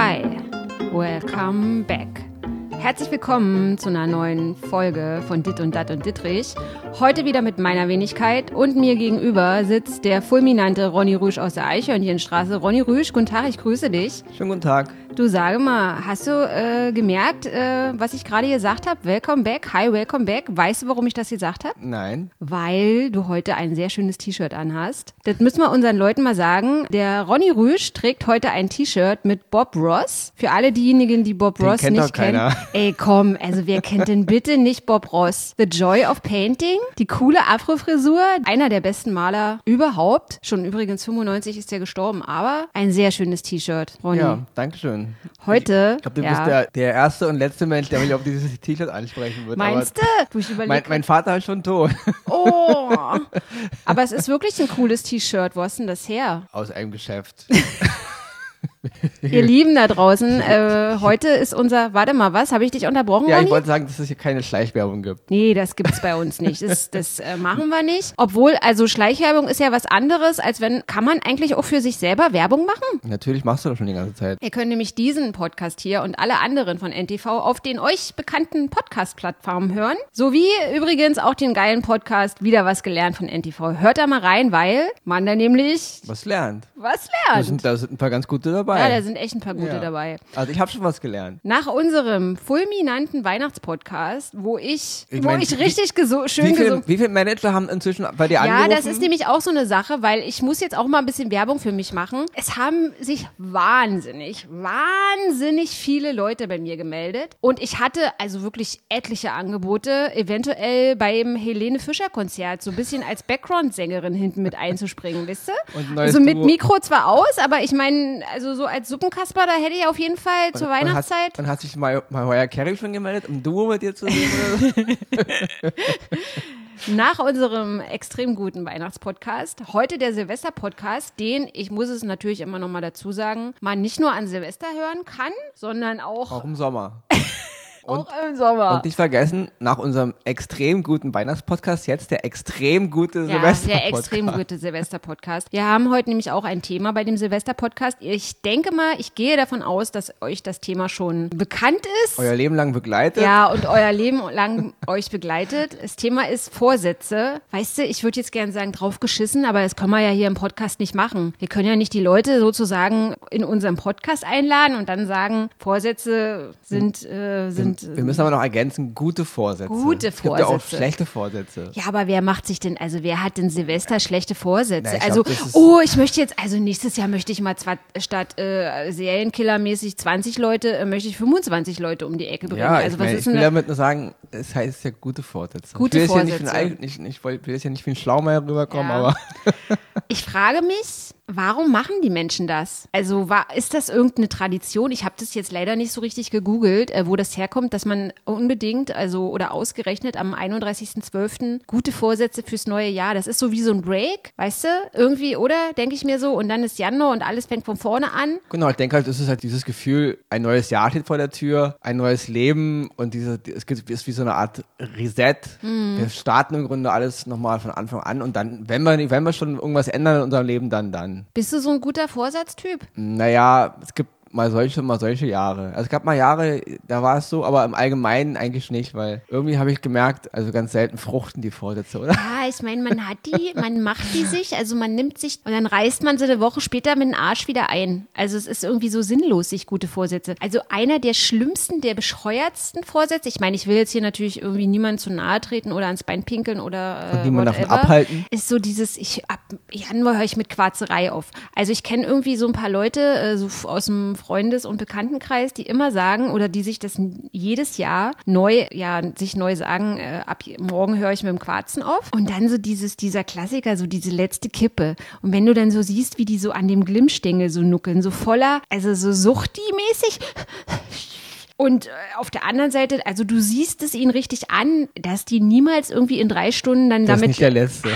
Hi, welcome back. Herzlich willkommen zu einer neuen Folge von Dit und Dat und Dittrich. Heute wieder mit meiner Wenigkeit und mir gegenüber sitzt der fulminante Ronny Rüsch aus der Eichhörnchenstraße. Ronny Rüsch, guten Tag, ich grüße dich. Schönen guten Tag. Du sage mal, hast du äh, gemerkt, äh, was ich gerade gesagt habe? Welcome back, hi, welcome back. Weißt du, warum ich das gesagt habe? Nein. Weil du heute ein sehr schönes T-Shirt anhast. Das müssen wir unseren Leuten mal sagen. Der Ronny Rüsch trägt heute ein T-Shirt mit Bob Ross. Für alle diejenigen, die Bob Den Ross kennt nicht kennen. Ey, komm, also wer kennt denn bitte nicht Bob Ross? The Joy of Painting, die coole Afro-Frisur, einer der besten Maler überhaupt. Schon übrigens 95 ist er gestorben, aber ein sehr schönes T-Shirt, Ronny. Ja, danke schön. Heute, Ich glaube, du ja. bist der, der erste und letzte Mensch, der mich auf dieses T-Shirt ansprechen wird. Meinst du? Mein, mein Vater ist schon tot. Oh, aber es ist wirklich ein cooles T-Shirt. Wo hast denn das her? Aus einem Geschäft. Ihr Lieben da draußen, äh, heute ist unser, warte mal, was? Habe ich dich unterbrochen, Ja, ich wollte sagen, dass es hier keine Schleichwerbung gibt. Nee, das gibt's bei uns nicht. Das, das äh, machen wir nicht. Obwohl, also Schleichwerbung ist ja was anderes, als wenn, kann man eigentlich auch für sich selber Werbung machen? Natürlich machst du das schon die ganze Zeit. Ihr könnt nämlich diesen Podcast hier und alle anderen von NTV auf den euch bekannten Podcast-Plattformen hören. Sowie übrigens auch den geilen Podcast Wieder was gelernt von NTV. Hört da mal rein, weil man da nämlich Was lernt. was Da lernt. sind, da sind ein paar ganz gute dabei. Ja, da sind echt ein paar gute Ja. dabei. Also ich habe schon was gelernt. Nach unserem fulminanten Weihnachtspodcast, wo ich, Ich wo mein, ich wie- richtig geso schön Wie viele gesungen wie viel Manager haben inzwischen bei dir Ja, angerufen? das ist nämlich auch so eine Sache, weil ich muss jetzt auch mal ein bisschen Werbung für mich machen. Es haben sich wahnsinnig, wahnsinnig viele Leute bei mir gemeldet. Und ich hatte also wirklich etliche Angebote, eventuell beim Helene Fischer Konzert so ein bisschen als Background-Sängerin hinten mit einzuspringen, wisst ihr? Und Also mit. Mikro zwar aus, aber ich meine, also so als Suppenkasper, da hätte ich auf jeden Fall zur Und Weihnachtszeit. Und hat sich mal Mariah Carey schon gemeldet, um Duo mit dir zu so? Nach unserem extrem guten Weihnachtspodcast, heute der Silvester-Podcast, den, ich muss es natürlich immer noch mal dazu sagen, man nicht nur an Silvester hören kann, sondern auch, Auch im Sommer. Auch im Sommer. Und nicht vergessen, nach unserem extrem guten Weihnachtspodcast jetzt der extrem gute ja, Silvester-Podcast. der extrem gute Silvester-Podcast. Wir haben heute nämlich auch ein Thema bei dem Silvester-Podcast. Ich denke mal, ich gehe davon aus, dass euch das Thema schon bekannt ist. Euer Leben lang begleitet. Ja, und euer Leben lang euch begleitet. Das Thema ist Vorsätze. Weißt du, ich würde jetzt gerne sagen, drauf geschissen, aber das können wir ja hier im Podcast nicht machen. Wir können ja nicht die Leute sozusagen in unserem Podcast einladen und dann sagen, Vorsätze sind, äh, sind Wir müssen aber noch ergänzen, gute Vorsätze. Gute Es gibt ja auch Vorsätze. schlechte Vorsätze. ja, aber wer macht sich denn, also wer hat denn Silvester schlechte Vorsätze? Na, also, glaub, oh, ich möchte jetzt, also nächstes Jahr möchte ich mal zwar statt äh, Serienkillermäßig 20 Leute, äh, möchte ich 25 Leute um die Ecke bringen. Ja, also ich, was mein, ist ich will da? damit nur sagen, es heißt ja gute Vorsätze. Gute ich will Vorsätze. Ja nicht, ein, Ei- nicht, ich will will jetzt ja nicht wie ein Schlaumeier rüberkommen, Ja. aber Ich frage mich, warum machen die Menschen das? Also war, ist das irgendeine Tradition? Ich habe das jetzt leider nicht so richtig gegoogelt, äh, wo das herkommt, dass man unbedingt, also oder ausgerechnet am 31.12. gute Vorsätze fürs neue Jahr. Das ist so wie so ein Break, weißt du? Irgendwie, oder? Denke ich mir so. Und dann ist Januar und alles fängt von vorne an. genau, ich denke halt, es ist halt dieses Gefühl, ein neues Jahr steht vor der Tür, ein neues Leben und diese, es gibt- ist wie so eine Art Reset. Hm. Wir starten im Grunde alles nochmal von Anfang an und dann, wenn wir, wenn wir schon irgendwas ändern in unserem Leben, dann, dann. Bist du so ein guter Vorsatztyp? Naja, es gibt mal solche, mal solche Jahre. Also es gab mal Jahre, da war es so, aber im Allgemeinen eigentlich nicht, weil irgendwie habe ich gemerkt, also ganz selten fruchten die Vorsätze, oder? Ja, ich meine, man hat die, man macht die sich, also man nimmt sich und dann reißt man sie eine Woche später mit dem Arsch wieder ein. Also es ist irgendwie so sinnlos, sich gute Vorsätze. Also einer der schlimmsten, der bescheuertsten Vorsätze, ich meine, ich will jetzt hier natürlich irgendwie niemandem zu nahe treten oder ans Bein pinkeln oder äh, Und niemand davon abhalten. ist so dieses, ich ab Januar höre ich mit Quarzerei auf. Also ich kenne irgendwie so ein paar Leute äh, so aus dem Freundes- und Bekanntenkreis, die immer sagen oder die sich das jedes Jahr neu, ja, sich neu sagen, äh, ab morgen höre ich mit dem Quarzen auf. Und dann so dieses, dieser Klassiker, so diese letzte Kippe. Und wenn du dann so siehst, wie die so an dem Glimmstängel so nuckeln, so voller, also so suchti-mäßig. Und äh, auf der anderen Seite, also du siehst es ihnen richtig an, dass die niemals irgendwie in drei Stunden dann Das ist damit nicht der letzte.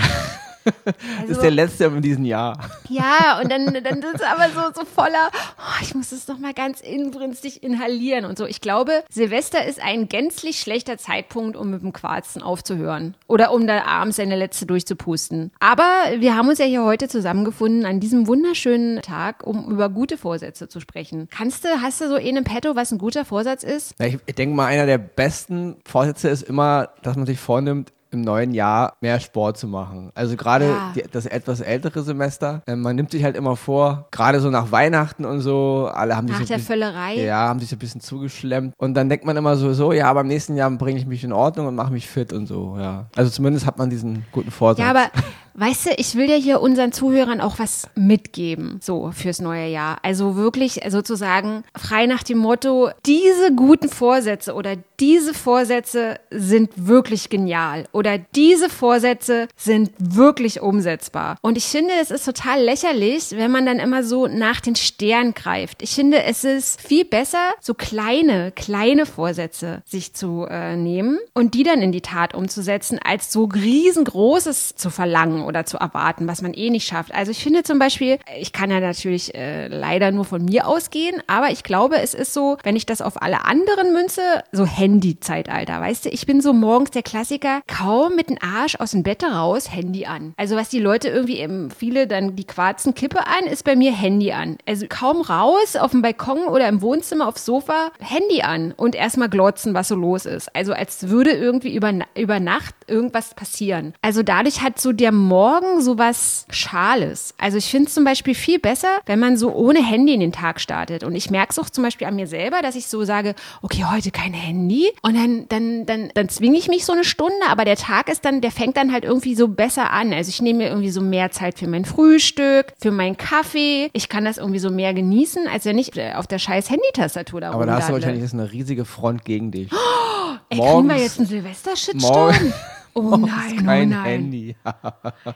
Das ist der letzte in diesem Jahr. Ja, und dann, dann ist es aber so, so voller, oh, ich muss das nochmal ganz inbrünstig inhalieren und so. Ich glaube, Silvester ist ein gänzlich schlechter Zeitpunkt, um mit dem Quarzen aufzuhören. Oder um da abends seine letzte durchzupusten. Aber wir haben uns ja hier heute zusammengefunden an diesem wunderschönen Tag, um über gute Vorsätze zu sprechen. Kannst du, hast du so eh im Petto, was ein guter Vorsatz ist? Ja, ich denke mal, einer der besten Vorsätze ist immer, dass man sich vornimmt, im neuen Jahr mehr Sport zu machen. Also gerade Ja. das etwas ältere Semester, äh, man nimmt sich halt immer vor, gerade so nach Weihnachten und so, alle haben sich Nach so ein der bisschen- Völlerei? Ja, haben sich so ein bisschen zugeschlemmt. Und dann denkt man immer so, so, ja, aber im nächsten Jahr bringe ich mich in Ordnung und mache mich fit und so, ja. Also zumindest hat man diesen guten Vorsatz. Ja, aber weißt du, ich will ja hier unseren Zuhörern auch was mitgeben, so fürs neue Jahr. Also wirklich sozusagen frei nach dem Motto, diese guten Vorsätze oder diese Vorsätze sind wirklich genial oder diese Vorsätze sind wirklich umsetzbar. Und ich finde, es ist total lächerlich, wenn man dann immer so nach den Sternen greift. Ich finde, es ist viel besser, so kleine, kleine Vorsätze sich zu äh, nehmen und die dann in die Tat umzusetzen, als so riesengroßes zu verlangen oder zu erwarten, was man eh nicht schafft. Also ich finde zum Beispiel, ich kann ja natürlich äh, leider nur von mir ausgehen, aber ich glaube, es ist so, wenn ich das auf alle anderen münze, so Handy-Zeitalter, weißt du, ich bin so morgens der Klassiker, kaum mit dem Arsch aus dem Bett raus, Handy an. Also was die Leute irgendwie, eben viele dann die quarzen Kippe an, ist bei mir Handy an. Also kaum raus auf dem Balkon oder im Wohnzimmer aufs Sofa, Handy an und erstmal glotzen, was so los ist. Also als würde irgendwie über, über Nacht irgendwas passieren. Also dadurch hat so der Morgen so was Schales. Also ich finde es zum Beispiel viel besser, wenn man so ohne Handy in den Tag startet. Und ich merke es auch zum Beispiel an mir selber, dass ich so sage, okay, heute kein Handy. Und dann, dann, dann, dann zwinge ich mich so eine Stunde, aber der Tag ist dann, der fängt dann halt irgendwie so besser an. Also ich nehme mir irgendwie so mehr Zeit für mein Frühstück, für meinen Kaffee. Ich kann das irgendwie so mehr genießen, als wenn ich äh, auf der scheiß Handy-Tastatur da aber da hast du wahrscheinlich jetzt eine riesige Front gegen dich. Ey, kriegen wir morgens- jetzt einen Silvester-Shitstorm? Oh nein, oh kein nein. Handy.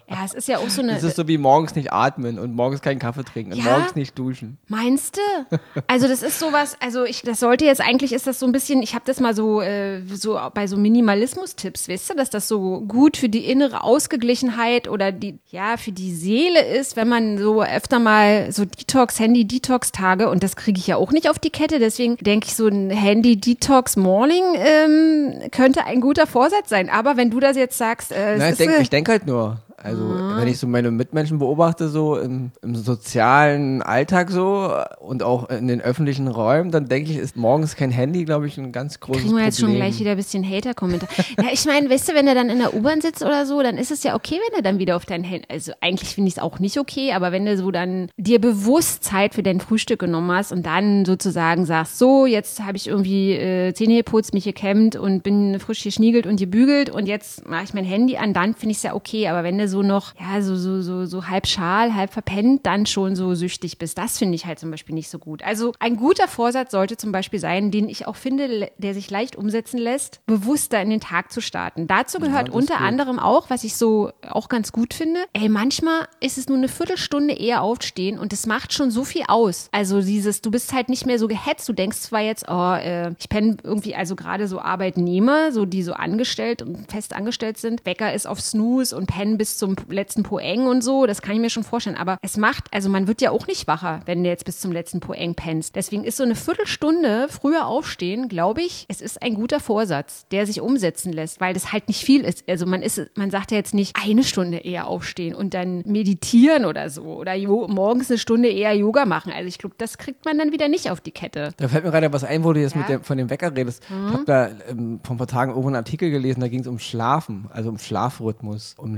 Ja, es ist ja auch so eine. Es ist so wie morgens nicht atmen und morgens keinen Kaffee trinken und Ja? morgens nicht duschen. Meinst du? Also das ist sowas, also ich, das sollte jetzt eigentlich ist das so ein bisschen, ich habe das mal so, äh, so bei so Minimalismus-Tipps, weißt du, dass das so gut für die innere Ausgeglichenheit oder die, ja, für die Seele ist, wenn man so öfter mal so Detox, Handy-Detox-Tage und das kriege ich ja auch nicht auf die Kette, deswegen denke ich, so ein Handy-Detox-Morning ähm, könnte ein guter Vorsatz sein. Aber wenn du das jetzt sagst, äh, Na, ich denke denk halt nur. Also, Mhm. wenn ich so meine Mitmenschen beobachte, so im, im sozialen Alltag so und auch in den öffentlichen Räumen, dann denke ich, ist morgens kein Handy, glaube ich, ein ganz großes Kriegen wir jetzt schon Problem. gleich wieder ein bisschen Hater-Kommentar. ja, ich meine, weißt du, wenn er dann in der U-Bahn sitzt oder so, dann ist es ja okay, wenn er dann wieder auf dein Handy, also eigentlich finde ich es auch nicht okay, aber wenn du so dann dir bewusst Zeit für dein Frühstück genommen hast und dann sozusagen sagst, so, jetzt habe ich irgendwie äh, Zähne geputzt, mich gekämmt und bin frisch geschniegelt und gebügelt und jetzt mache ich mein Handy an, dann finde ich es ja okay, aber wenn du so noch, ja, so, so, so, so halb schal, halb verpennt, dann schon so süchtig bist, das finde ich halt zum Beispiel nicht so gut. Also ein guter Vorsatz sollte zum Beispiel sein, den ich auch finde, der sich leicht umsetzen lässt, bewusster in den Tag zu starten. Dazu gehört ist unter gut. anderem auch, was ich so auch ganz gut finde, ey, manchmal ist es nur eine Viertelstunde eher aufstehen und das macht schon so viel aus. Also dieses, du bist halt nicht mehr so gehetzt, du denkst zwar jetzt, oh, äh, ich penne irgendwie, also gerade so Arbeitnehmer, so die so angestellt und fest angestellt sind, Wecker ist auf Snooze und pennen bis zum letzten Poeng und so, das kann ich mir schon vorstellen, aber es macht, also man wird ja auch nicht wacher, wenn du jetzt bis zum letzten Poeng pennst. Deswegen ist so eine Viertelstunde früher aufstehen, glaube ich, es ist ein guter Vorsatz, der sich umsetzen lässt, weil das halt nicht viel ist. Also man ist, man sagt ja jetzt nicht eine Stunde eher aufstehen und dann meditieren oder so oder morgens eine Stunde eher Yoga machen. Also ich glaube, das kriegt man dann wieder nicht auf die Kette. Da fällt mir gerade was ein, wo du jetzt Ja. mit dem, von dem Wecker redest. Ich habe da ähm, vor ein paar Tagen irgendwo einen Artikel gelesen, da ging es um Schlafen, also um Schlafrhythmus, um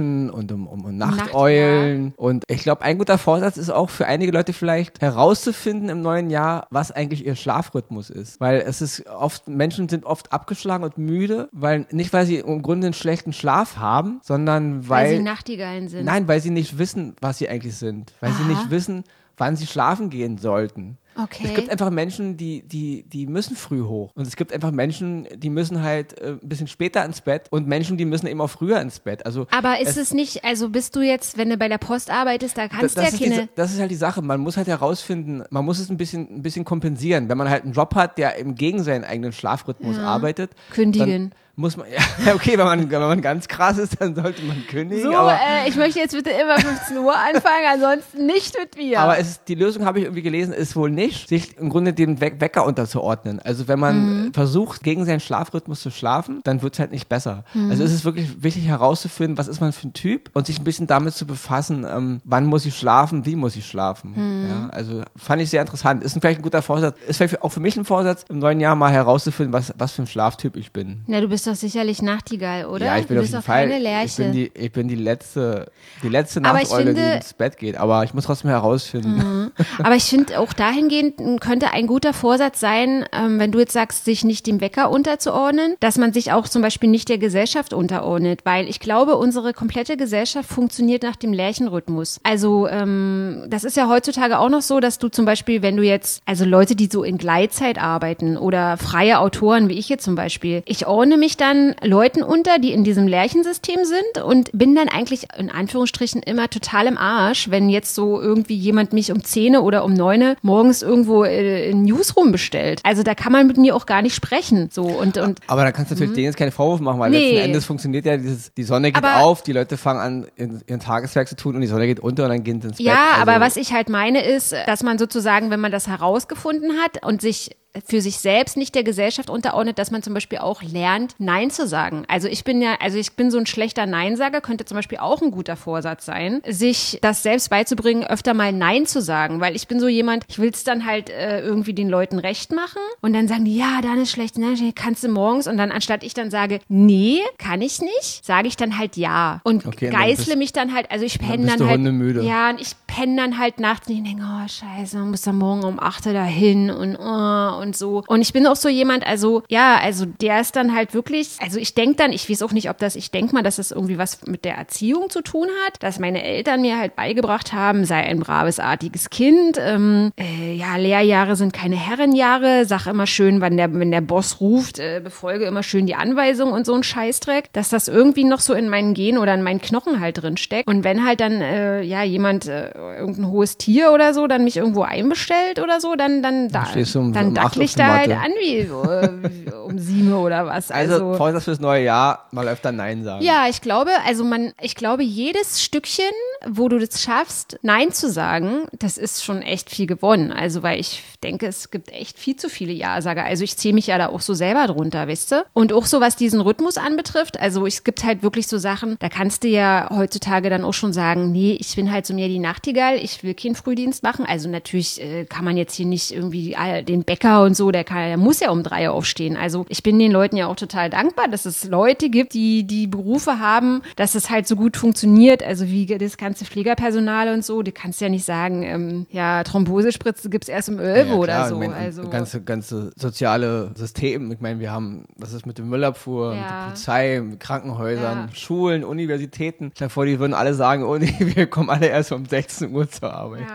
Lerchen und um, um, um Nachteulen. Und ich glaube, ein guter Vorsatz ist auch für einige Leute vielleicht herauszufinden im neuen Jahr, was eigentlich ihr Schlafrhythmus ist. Weil es ist oft, Menschen sind oft abgeschlagen und müde, weil nicht, weil sie im Grunde einen schlechten Schlaf haben, sondern Weil, weil. sie Nachtigallen sind. Nein, weil sie nicht wissen, was sie eigentlich sind. Weil sie Aha. nicht wissen, wann sie schlafen gehen sollten. Okay. Es gibt einfach Menschen, die, die, die müssen früh hoch. Und es gibt einfach Menschen, die müssen halt äh, ein bisschen später ins Bett und Menschen, die müssen eben auch früher ins Bett. Also Aber ist es, nicht, also bist du jetzt, wenn du bei der Post arbeitest, da kannst du ja das, ist keine. die, das ist halt die Sache. Man muss halt herausfinden, man muss es ein bisschen, ein bisschen kompensieren. Wenn man halt einen Job hat, der im gegen seinen eigenen Schlafrhythmus arbeitet, Kündigen. dann muss man, ja, okay, wenn man, wenn man ganz krass ist, dann sollte man kündigen. So, aber, äh, ich möchte jetzt bitte immer 15 Uhr anfangen, ansonsten nicht mit mir. aber es ist, die Lösung habe ich irgendwie gelesen, ist wohl nicht, sich im Grunde dem We Wecker unterzuordnen. Also wenn man Mhm. versucht, gegen seinen Schlafrhythmus zu schlafen, dann wird es halt nicht besser. Mhm. Also es ist wirklich wichtig herauszufinden, was ist man für ein Typ und sich ein bisschen damit zu befassen, ähm, wann muss ich schlafen, wie muss ich schlafen. Mhm. Ja, also fand ich sehr interessant. Ist vielleicht ein guter Vorsatz, ist vielleicht auch für mich ein Vorsatz, im neuen Jahr mal herauszufinden, was, was für ein Schlaftyp ich bin. Na, du bist doch sicherlich Nachtigall, oder? Ja, ich bin du auf jeden Fall. keine Ich bin die, ich bin die letzte, die letzte Nachteule, die ins Bett geht. Aber ich muss trotzdem herausfinden. Aber ich finde auch dahingehend könnte ein guter Vorsatz sein, ähm, wenn du jetzt sagst, sich nicht dem Wecker unterzuordnen, dass man sich auch zum Beispiel nicht der Gesellschaft unterordnet, weil ich glaube, unsere komplette Gesellschaft funktioniert nach dem Lärchenrhythmus. Also ähm, das ist ja heutzutage auch noch so, dass du zum Beispiel, wenn du jetzt, also Leute, die so in Gleitzeit arbeiten oder freie Autoren wie ich jetzt zum Beispiel, ich ordne mich dann Leuten unter, die in diesem Lärchensystem sind und bin dann eigentlich in Anführungsstrichen immer total im Arsch, wenn jetzt so irgendwie jemand mich um 10 oder um 9 morgens irgendwo äh, in Newsroom bestellt. Also da kann man mit mir auch gar nicht sprechen. So und, und Aber da kannst du natürlich denen jetzt keine Vorwurf machen, weil Mhm. Nee. letzten Endes funktioniert ja dieses, die Sonne geht Aber- auf, die Leute fangen an, ihren Tageswerk zu tun und die Sonne geht unter und dann gehen sie ins Bett. Ja, Also, aber was ich halt meine ist, dass man sozusagen, wenn man das herausgefunden hat und sich für sich selbst nicht der Gesellschaft unterordnet, dass man zum Beispiel auch lernt, Nein zu sagen. Also ich bin ja, also ich bin so ein schlechter Neinsager, könnte zum Beispiel auch ein guter Vorsatz sein, sich das selbst beizubringen, öfter mal Nein zu sagen, weil ich bin so jemand, ich will es dann halt äh, irgendwie den Leuten recht machen und dann sagen die, ja, dann ist schlecht, ne, kannst du morgens und dann anstatt ich dann sage, nee, kann ich nicht, sage ich dann halt ja und Okay, dann geißle mich dann halt, also ich penne dann, du halt, hundemüde. ja, und ich penne dann halt nachts und ich denke, oh scheiße, man muss dann morgen um 8 Uhr dahin und oh, und so. Und ich bin auch so jemand, also ja, also der ist dann halt wirklich, also ich denke dann, ich weiß auch nicht, ob das, ich denke mal, dass das irgendwie was mit der Erziehung zu tun hat, dass meine Eltern mir halt beigebracht haben, sei ein braves, artiges Kind, ähm, äh, ja, Lehrjahre sind keine Herrenjahre, sag immer schön, wenn der, wenn der Boss ruft, äh, befolge immer schön die Anweisung und so ein Scheißdreck, dass das irgendwie noch so in meinen Genen oder in meinen Knochen halt drin steckt. Und wenn halt dann, äh, ja, jemand, äh, irgendein hohes Tier oder so, dann mich irgendwo einbestellt oder so, dann, dann, da, stehst du um- dann acht dackel ich auf der da halt an wie äh, um sieben oder was. Also, Also, Vorsatz fürs neue Jahr, mal öfter Nein sagen. ja, ich glaube, also man, ich glaube, jedes Stückchen, wo du das schaffst, Nein zu sagen, das ist schon echt viel gewonnen. Also, weil ich denke, es gibt echt viel zu viele Ja-Sager. Also, ich zähle mich ja da auch so selber drunter, weißt du? Und auch so, was diesen Rhythmus anbetrifft. Also, es gibt halt wirklich so Sachen, da kannst du ja heutzutage dann auch schon sagen, nee, ich bin halt so mehr die Nachtigall, ich will keinen Frühdienst machen. Also, natürlich äh, kann man jetzt hier nicht irgendwie den Bäcker und so, der, kann, der muss ja um drei aufstehen. Also, ich bin den Leuten ja auch total dankbar, dass es Leute gibt, die die Berufe haben, dass es halt so gut funktioniert. Also, wie das ganze Pflegerpersonal und so, du kannst ja nicht sagen, ähm, ja, Thrombosespritze gibt es erst um 11 Ja, oder so. Ich mein, also, ganze, ganze soziale System. Ich meine, wir haben, was ist mit dem Müllabfuhr, mit Ja. der Polizei, mit Krankenhäusern, Ja. Schulen, Universitäten. Stell dir vor, die würden alle sagen, oh nee, wir kommen alle erst um 16 Uhr zur Arbeit.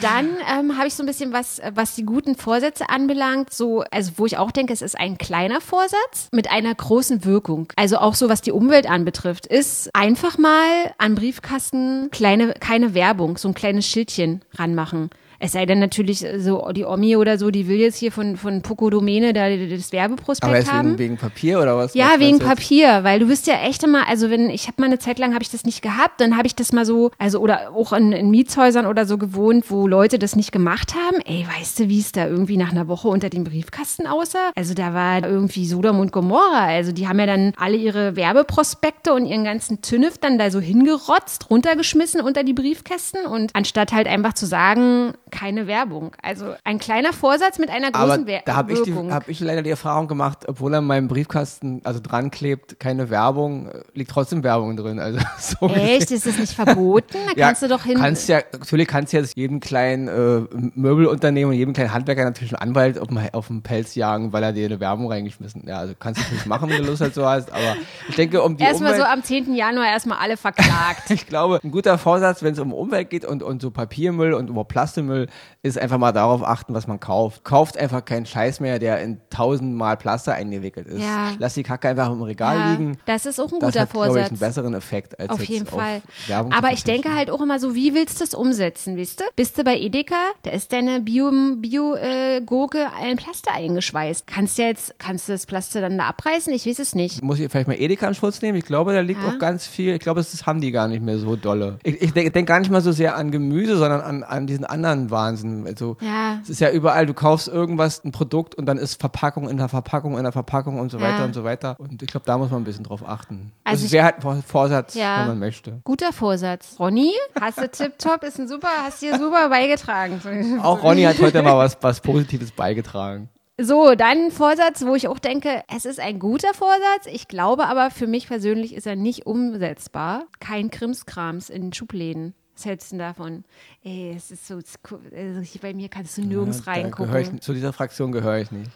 Dann ähm, habe ich so ein bisschen was, was die guten Vorsätze anbelangt, so, also wo ich auch denke, es ist ein kleiner Vorsatz mit einer großen Wirkung. Also auch so, was die Umwelt anbetrifft, ist einfach mal an Briefkasten kleine, keine Werbung, so ein kleines Schildchen ranmachen. Es sei denn natürlich äh, so die Omi oder so, die will jetzt hier von, von Poco Domene da das Werbeprospekt Aber haben. wegen, wegen Papier oder was? Ja, wegen? Papier, weil du bist ja echt immer, also wenn, ich habe mal eine Zeit lang, habe ich das nicht gehabt, dann habe ich das mal so, also oder auch in, in Mietshäusern oder so gewohnt, wo Leute das nicht gemacht haben. Ey, weißt du, wie es da irgendwie nach einer Woche unter dem Briefkasten aussah? Also da war irgendwie Sodom und Gomorra. Also die haben ja dann alle ihre Werbeprospekte und ihren ganzen Tünnef dann da so hingerotzt, runtergeschmissen unter die Briefkästen und anstatt halt einfach zu sagen, keine Werbung. Also ein kleiner Vorsatz mit einer Aber großen Wer da habe ich, die- Wirkung. hab ich leider die Erfahrung gemacht, obwohl an meinem Briefkasten also dran klebt, keine Werbung, äh, liegt trotzdem Werbung drin. Also so Echt? Ist das nicht verboten? Da kannst du doch hin. Kannst ja, natürlich kannst du jetzt jedem kleinen äh, Möbelunternehmen und jedem kleinen Handwerker natürlich einen Anwalt auf den, auf den Pelz jagen, weil er dir eine Werbung reingeschmissen Ja, also kannst du natürlich machen, wenn du Lust so hast, aber ich denke, um die Erstmal Umwelt, so am 10. Januar erstmal alle verklagt. ich glaube, ein guter Vorsatz, wenn es um Umwelt geht und, und so Papiermüll und über Plastikmüll, ist einfach mal darauf achten, was man kauft. Kauft einfach keinen Scheiß mehr, der in tausendmal Plaster eingewickelt ist. Ja. Lass die Kacke einfach im Regal Ja, liegen. das ist auch ein Das guter hat, glaube ich, Vorsatz. einen besseren Effekt als Auf jeden auf Fall. Werbung zu Aber ich denke halt auch immer so, wie willst du das umsetzen, weißt du? Bist du bei Edeka, da ist deine Bio-Gurke Bio, äh, Gurke ein Pflaster eingeschweißt. Kannst du jetzt, kannst du das Pflaster dann da abreißen? Ich weiß es nicht. Muss ich vielleicht mal Edeka in Schutz nehmen? Ich glaube, da liegt Ja. auch ganz viel. Ich glaube, das haben die gar nicht mehr so dolle. Ich, ich denke denk gar nicht mal so sehr an Gemüse, sondern an, an diesen anderen Wahnsinn. Also, Ja. es ist ja überall, du kaufst irgendwas, ein Produkt und dann ist Verpackung in der Verpackung in der Verpackung und so Ja. weiter und so weiter. Und ich glaube, da muss man ein bisschen drauf achten. Also Also, ich- es wäre halt ein Vor- Vorsatz, Ja. wenn man möchte. Guter Vorsatz. Ronny, hast du tipptopp, ist ein super, hast dir super beigetragen. Auch Ronny hat heute mal was, was Positives beigetragen. So, dann ein Vorsatz, wo ich auch denke, es ist ein guter Vorsatz. Ich glaube aber, für mich persönlich ist er nicht umsetzbar. Kein Krimskrams in Schubläden. Was hältst du denn davon? Ey, es ist so, also bei mir kannst du nirgends Ja, reingucken. ich, zu dieser Fraktion gehöre ich nicht.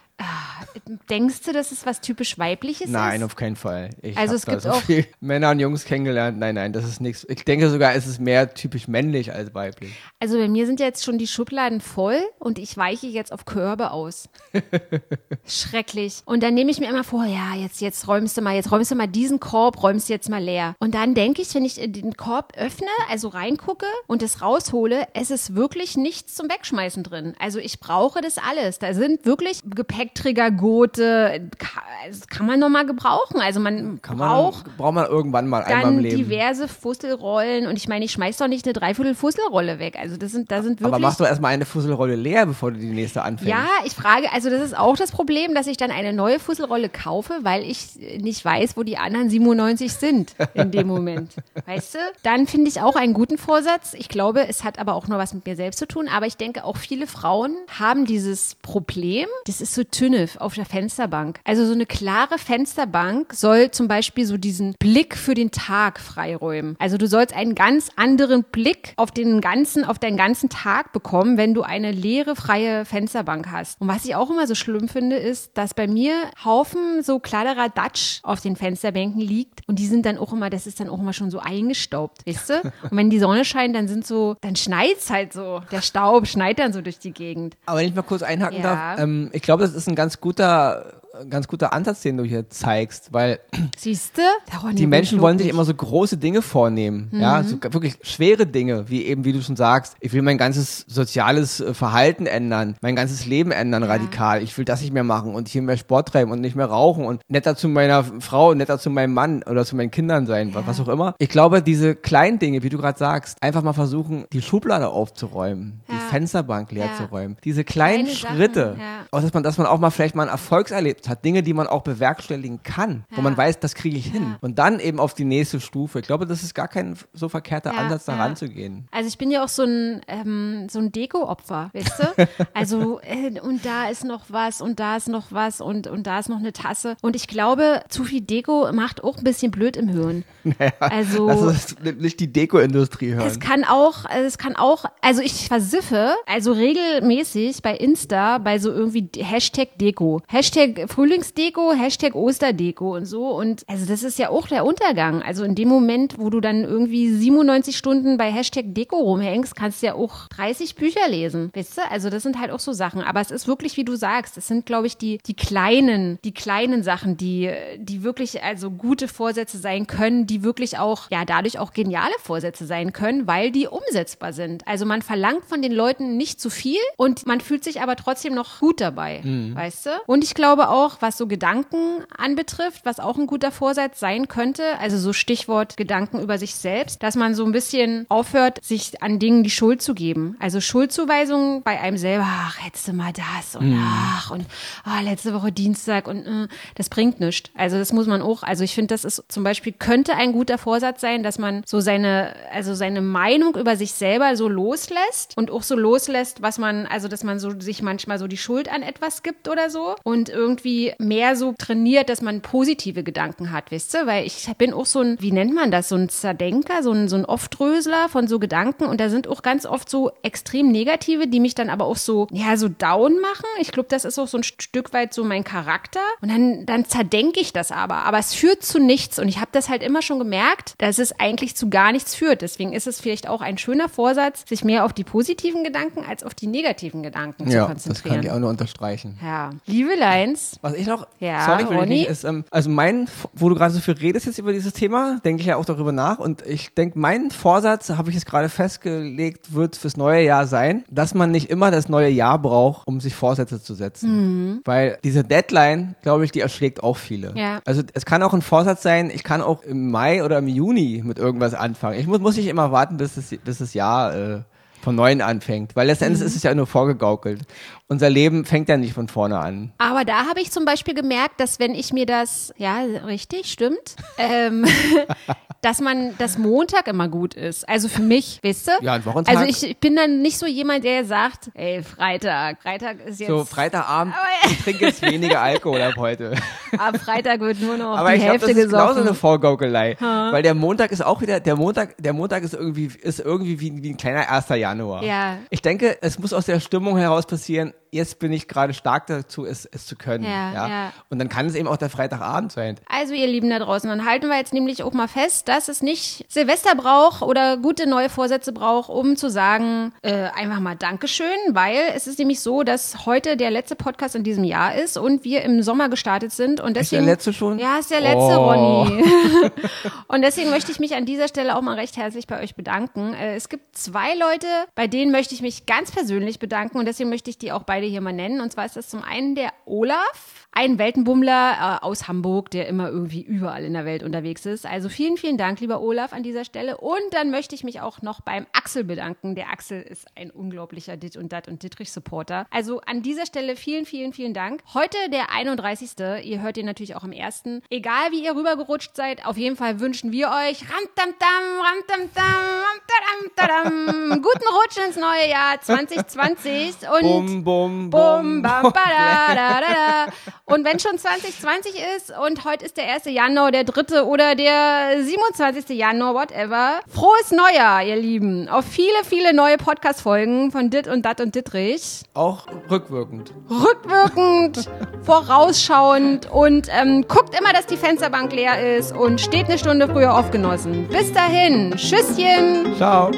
Denkst du, dass es was typisch Weibliches Nein, ist? auf keinen Fall. Ich Also es gibt so auch- viel Männer und Jungs kennengelernt. Nein, nein, das ist nichts. Ich denke sogar, es ist mehr typisch männlich als weiblich. Also bei mir sind jetzt schon die Schubladen voll und ich weiche jetzt auf Körbe aus. Schrecklich. Und dann nehme ich mir immer vor, ja, jetzt, jetzt räumst du mal, jetzt räumst du mal diesen Korb, räumst du jetzt mal leer. Und dann denke ich, wenn ich den Korb öffne, also reingucke und es raushole, es ist wirklich nichts zum Wegschmeißen drin. Also ich brauche das alles. Da sind wirklich Gepäckträger, Ka- das kann man noch mal gebrauchen. Also man Kann man, braucht braucht man irgendwann mal einmal im dann Leben. diverse Fusselrollen und ich meine, ich schmeiß doch nicht eine Dreiviertel Fusselrolle weg. Also das sind, da sind wirklich. Aber mach doch erstmal eine Fusselrolle leer, bevor du die nächste anfängst. ja, ich frage, also das ist auch das Problem, dass ich dann eine neue Fusselrolle kaufe, weil ich nicht weiß, wo die anderen 97 sind in dem Moment. Weißt du? Dann finde ich auch einen guten Vorsatz. Ich glaube, es hat aber auch nur was mit mir selbst zu tun. Aber ich denke, auch viele Frauen haben dieses Problem. Das ist so Tünnef auf der Fensterbank. Also so eine klare Fensterbank soll zum Beispiel so diesen Blick für den Tag freiräumen. Also du sollst einen ganz anderen Blick auf den ganzen, auf deinen ganzen Tag bekommen, wenn du eine leere, freie Fensterbank hast. Und was ich auch immer so schlimm finde, ist, dass bei mir Haufen so Kladderadatsch auf den Fensterbänken liegt und die sind dann auch immer, das ist dann auch immer schon so eingestaubt, weißt du? Und wenn die Sonne scheint, dann sind so, dann schneit's halt so. Der Staub schneit dann so durch die Gegend. Aber wenn ich mal kurz einhaken Ja. darf, ähm, ich glaube, das ist ein ganz guter, ganz guter Ansatz, den du hier zeigst, weil Siehst du? die Menschen wollen sich immer so große Dinge vornehmen, Mhm. ja, so wirklich schwere Dinge, wie eben, wie du schon sagst, ich will mein ganzes soziales äh, Verhalten ändern, mein ganzes Leben ändern radikal, ich will das nicht mehr machen und hier mehr Sport treiben und nicht mehr rauchen und netter zu meiner Frau, netter zu meinem Mann oder zu meinen Kindern sein, Ja. was auch immer. Ich glaube, diese kleinen Dinge, wie du gerade sagst, einfach mal versuchen, die Schublade aufzuräumen, Ja. Fensterbank leer zu räumen, diese kleinen Kleine Schritte, auch dass man, dass man auch mal vielleicht mal ein Erfolgserlebnis hat, Dinge, die man auch bewerkstelligen kann, wo man weiß, das kriege ich hin. Und dann eben auf die nächste Stufe. Ich glaube, das ist gar kein so verkehrter Ansatz, da ranzugehen. Also ich bin ja auch so ein, ähm, so ein Deko-Opfer, weißt du? Also äh, und da ist noch was und da ist noch was und, und da ist noch eine Tasse. Und ich glaube, zu viel Deko macht auch ein bisschen blöd im Hirn. Also Lass uns nicht die Deko-Industrie hören. es kann auch, also es kann auch, also ich versiffe, also regelmäßig bei Insta, bei so irgendwie Hashtag Deko. Hashtag Frühlingsdeko, Hashtag Osterdeko und so. Und also das ist ja auch der Untergang. Also in dem Moment, wo du dann irgendwie 97 Stunden bei Hashtag Deko rumhängst, kannst du ja auch 30 Bücher lesen. Weißt du? Also das sind halt auch so Sachen. Aber es ist wirklich, wie du sagst, es sind, glaube ich, die, die kleinen, die kleinen Sachen, die, die wirklich also gute Vorsätze sein können, die wirklich auch, ja, dadurch auch geniale Vorsätze sein können, weil die umsetzbar sind. Also man verlangt von den Leuten nicht zu viel und man fühlt sich aber trotzdem noch gut dabei, weißt du? Und ich glaube auch, was so Gedanken anbetrifft, was auch ein guter Vorsatz sein könnte, also so Stichwort Gedanken über sich selbst, dass man so ein bisschen aufhört, sich an Dingen die Schuld zu geben. Also Schuldzuweisungen bei einem selber, ach, hättest du mal das und ach und ah, letzte Woche Dienstag und äh, das bringt nichts. Also das muss man auch, also ich finde, das ist zum Beispiel, könnte ein guter Vorsatz sein, dass man so seine, also seine Meinung über sich selber so loslässt und auch so loslässt, was man, also dass man so sich manchmal so die Schuld an etwas gibt oder so und irgendwie mehr so trainiert, dass man positive Gedanken hat, wisst ihr? Weil ich bin auch so ein, wie nennt man das, so ein Zerdenker, so ein, so ein Oftdrösler von so Gedanken und da sind auch ganz oft so extrem negative, die mich dann aber auch so, ja, so down machen. Ich glaube, das ist auch so ein Stück weit so mein Charakter und dann, dann zerdenke ich das aber. Aber es führt zu nichts und ich habe das halt immer schon gemerkt, dass es eigentlich zu gar nichts führt. Deswegen ist es vielleicht auch ein schöner Vorsatz, sich mehr auf die positiven Gedanken als auf die negativen Gedanken ja, zu konzentrieren. Das kann ich auch nur unterstreichen. Ja. Liebe Leins. Was ich noch, ja, sorry, Ronny? Nicht, ist, ähm, also mein, wo du gerade so viel redest jetzt über dieses Thema, denke ich ja auch darüber nach und ich denke, mein Vorsatz, habe ich jetzt gerade festgelegt, wird fürs neue Jahr sein, dass man nicht immer das neue Jahr braucht, um sich Vorsätze zu setzen. Mhm. Weil diese Deadline, glaube ich, die erschlägt auch viele. Ja. Also es kann auch ein Vorsatz sein, ich kann auch im Mai oder im Juni mit irgendwas anfangen. Ich muss, muss nicht immer warten, bis das, bis das Jahr äh, von neuem anfängt, weil letztendlich mhm. ist es ja nur vorgegaukelt. Unser Leben fängt ja nicht von vorne an. Aber da habe ich zum Beispiel gemerkt, dass wenn ich mir das, ja, richtig, stimmt, ähm, dass man, dass Montag immer gut ist. Also für mich, weißt du? Ja, ein Wochentag. Also ich, ich bin dann nicht so jemand, der sagt, ey, Freitag, Freitag ist jetzt. So, Freitagabend, ich trinke jetzt weniger Alkohol ab heute. Am Freitag wird nur noch Aber die ich glaub, Hälfte das ist gesoffen. genauso eine Vorgaukelei. Weil der Montag ist auch wieder, der Montag, der Montag ist irgendwie, ist irgendwie wie, wie ein kleiner 1. Januar. Ja. Ich denke, es muss aus der Stimmung heraus passieren, jetzt bin ich gerade stark dazu, es, es zu können. Ja, ja. Und dann kann es eben auch der Freitagabend sein. Also ihr Lieben da draußen, dann halten wir jetzt nämlich auch mal fest, dass es nicht Silvester braucht oder gute neue Vorsätze braucht, um zu sagen, äh, einfach mal Dankeschön, weil es ist nämlich so, dass heute der letzte Podcast in diesem Jahr ist und wir im Sommer gestartet sind und deswegen. Ist der letzte schon? Ja, ist der letzte, Oh. Ronny. und deswegen möchte ich mich an dieser Stelle auch mal recht herzlich bei euch bedanken. Äh, es gibt zwei Leute, bei denen möchte ich mich ganz persönlich bedanken und deswegen möchte ich die auch beide hier mal nennen. Und zwar ist das zum einen der Olaf. Ein Weltenbummler äh, aus Hamburg, der immer irgendwie überall in der Welt unterwegs ist. Also vielen, vielen Dank, lieber Olaf, an dieser Stelle. Und dann möchte ich mich auch noch beim Axel bedanken. Der Axel ist ein unglaublicher Dit und Dat und Dittrich-Supporter. Also an dieser Stelle vielen, vielen, vielen Dank. Heute der 31. Ihr hört ihn natürlich auch am 1. Egal wie ihr rübergerutscht seid, auf jeden Fall wünschen wir euch ramtamtam, ramtamtam, ramtadam, guten Rutsch ins neue Jahr 2020 und Bum, bum, Bum, bam, ba, da, da, da, da. Und wenn schon 2020 ist und heute ist der 1. Januar, der 3. oder der 27. Januar, whatever. Frohes Neujahr, ihr Lieben. Auf viele, viele neue Podcast-Folgen von Dit und Dat und Dittrich. Auch rückwirkend. Rückwirkend, vorausschauend und ähm, guckt immer, dass die Fensterbank leer ist und steht eine Stunde früher aufgenossen. Bis dahin. Tschüsschen. Ciao.